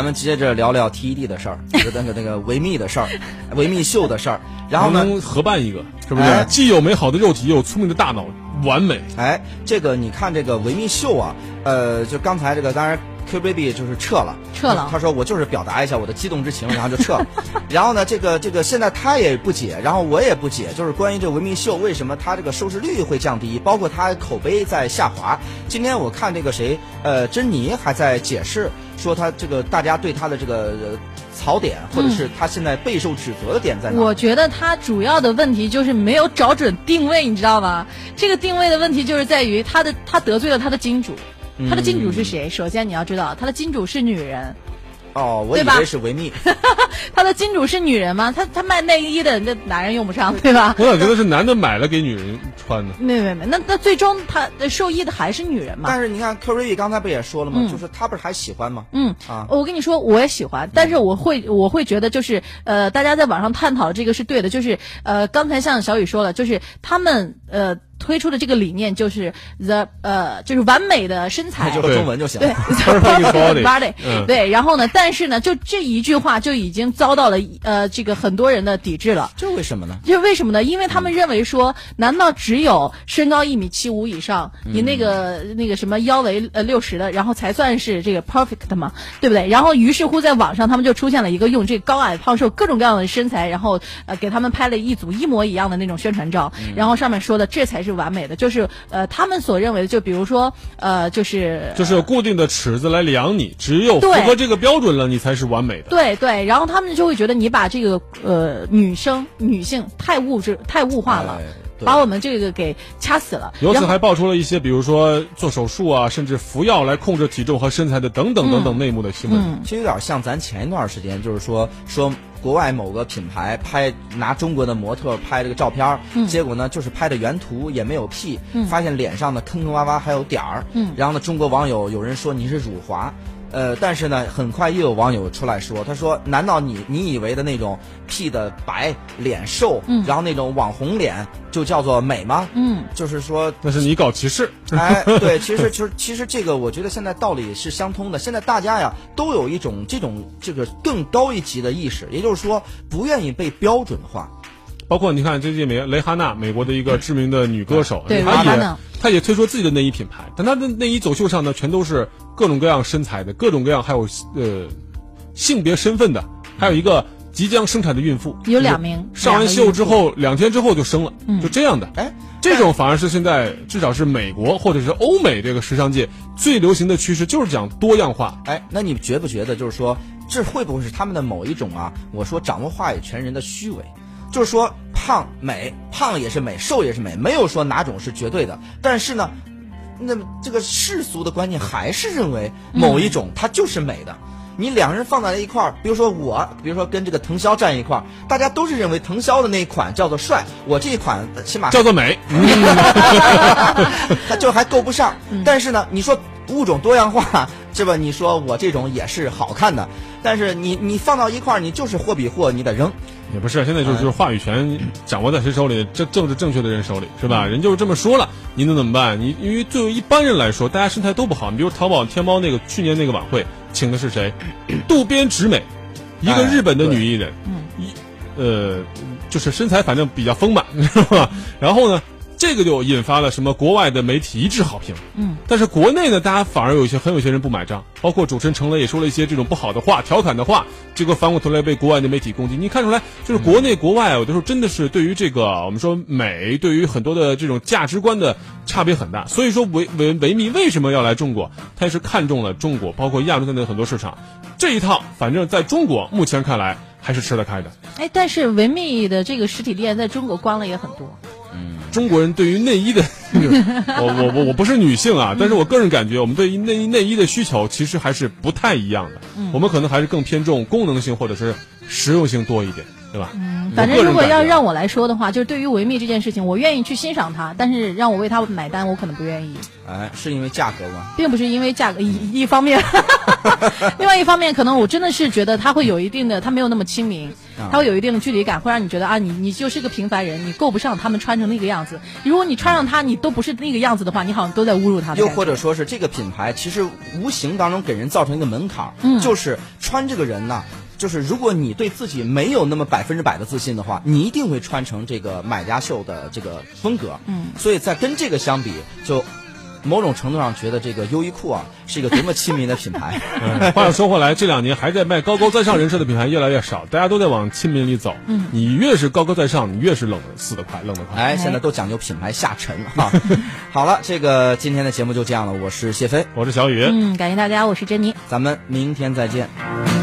咱们接着聊聊 TED 的事儿，那个那个维密的事儿，维密秀的事儿。然后呢，合办一个，是不是？哎既有美好的肉体，又有聪明的大脑，完美。哎，这个你看这个维密秀啊，呃，就刚才这个，当然 Q baby 就是撤了，撤了他说我就是表达一下我的激动之情，然后就撤了。然后呢，这个这个现在他也不解，然后我也不解，就是关于这维密秀为什么它这个收视率会降低，包括它口碑在下滑。今天我看这个谁，呃，珍妮还在解释说他这个大家对他的这个。呃槽点，或者是他现在备受指责的点在哪？我觉得他主要的问题就是没有找准定位，你知道吗？这个定位的问题就是在于他的他得罪了他的金主，他的金主是谁？首先你要知道，他的金主是女人。哦，我以为是维密。他的金主是女人吗？他他卖内衣的，那男人用不上，对吧？我咋觉得是男的买了给女人穿的？没没没，那那最终他受益的还是女人嘛？但是你看 r i 刚才不也说了吗？嗯、就是他不是还喜欢吗？嗯啊，我跟你说，我也喜欢，但是我会我会觉得就是呃，大家在网上探讨这个是对的，就是呃，刚才像小雨说了，就是他们呃。推出的这个理念就是 the 呃，就是完美的身材，就中文就行了。对，body，对。然后呢，但是呢，就这一句话就已经遭到了呃这个很多人的抵制了。这为什么呢？这为什么呢？因为他们认为说，难道只有身高一米七五以上，你那个那个什么腰围呃六十的，然后才算是这个 perfect 吗？对不对？然后于是乎在网上他们就出现了一个用这个高矮胖瘦各种各样的身材，然后呃给他们拍了一组一模一样的那种宣传照，然后上面说的这才是。完美的就是呃，他们所认为的，就比如说呃，就是就是有固定的尺子来量你，只有符合这个标准了，你才是完美的。对对，然后他们就会觉得你把这个呃女生女性太物质太物化了。把我们这个给掐死了。由此还爆出了一些，比如说做手术啊，甚至服药来控制体重和身材的等等等等内幕的新闻。其实有点像咱前一段时间，就是说说国外某个品牌拍拿中国的模特拍这个照片，结果呢就是拍的原图也没有 P，发现脸上的坑坑洼洼还有点儿。然后呢，中国网友有人说你是辱华。呃，但是呢，很快又有网友出来说，他说：“难道你你以为的那种 P 的白脸瘦，嗯，然后那种网红脸就叫做美吗？嗯，就是说那是你搞歧视。哎，对，其实其实其实这个我觉得现在道理是相通的。现在大家呀都有一种这种这个更高一级的意识，也就是说不愿意被标准化。包括你看最近美蕾哈娜，美国的一个知名的女歌手，对，她也她也推出自己的内衣品牌，但她的内衣走秀上呢，全都是各种各样身材的，各种各样还有呃性别身份的，还有一个即将生产的孕妇，有两名上完秀之后两天之后就生了，就这样的。哎，这种反而是现在至少是美国或者是欧美这个时尚界最流行的趋势，就是讲多样化。哎，那你觉不觉得就是说，这会不会是他们的某一种啊？我说掌握话语权人的虚伪。就是说，胖美，胖也是美，瘦也是美，没有说哪种是绝对的。但是呢，那么这个世俗的观念还是认为某一种它就是美的。你两人放在一块儿，比如说我，比如说跟这个腾霄站一块儿，大家都是认为腾霄的那一款叫做帅，我这一款起码叫做美，它就还够不上。但是呢，你说物种多样化，是吧？你说我这种也是好看的，但是你你放到一块儿，你就是货比货，你得扔。也不是，现在就是就是话语权掌握在谁手里？政政治正确的人手里，是吧？人就是这么说了，你能怎么办？你因为作为一般人来说，大家身材都不好。你比如淘宝、天猫那个去年那个晚会，请的是谁？渡边直美，一个日本的女艺人，一呃，就是身材反正比较丰满，是吧？然后呢？这个就引发了什么国外的媒体一致好评，嗯，但是国内呢，大家反而有一些很有些人不买账，包括主持人程雷也说了一些这种不好的话、调侃的话，结果反过头来被国外的媒体攻击。你看出来，就是国内国外有的时候真的是对于这个我们说美，对于很多的这种价值观的差别很大。所以说维维维密为什么要来中国？他也是看中了中国，包括亚洲在内的很多市场，这一套反正在中国目前看来还是吃得开的。哎，但是维密的这个实体店在中国关了也很多。中国人对于内衣的，我我我我不是女性啊，但是我个人感觉，我们对于内衣内衣的需求其实还是不太一样的。我们可能还是更偏重功能性或者是实用性多一点，对吧？嗯，反正如果要让我来说的话，就是对于维密这件事情，我愿意去欣赏它，但是让我为它买单，我可能不愿意。哎，是因为价格吗？并不是因为价格一一方面，另外一方面，可能我真的是觉得它会有一定的，它没有那么亲民。它会有一定的距离感，会让你觉得啊，你你就是个平凡人，你够不上他们穿成那个样子。如果你穿上它，你都不是那个样子的话，你好像都在侮辱他。又或者说是这个品牌，其实无形当中给人造成一个门槛，就是。穿这个人呢，就是如果你对自己没有那么百分之百的自信的话，你一定会穿成这个买家秀的这个风格。嗯，所以在跟这个相比，就某种程度上觉得这个优衣库啊是一个多么亲民的品牌。嗯 话又说回来，这两年还在卖高高在上人设的品牌越来越少，大家都在往亲民里走。嗯，你越是高高在上，你越是冷的死得快，冷得快。哎，现在都讲究品牌下沉哈。好了，这个今天的节目就这样了，我是谢飞，我是小雨。嗯，感谢大家，我是珍妮。咱们明天再见。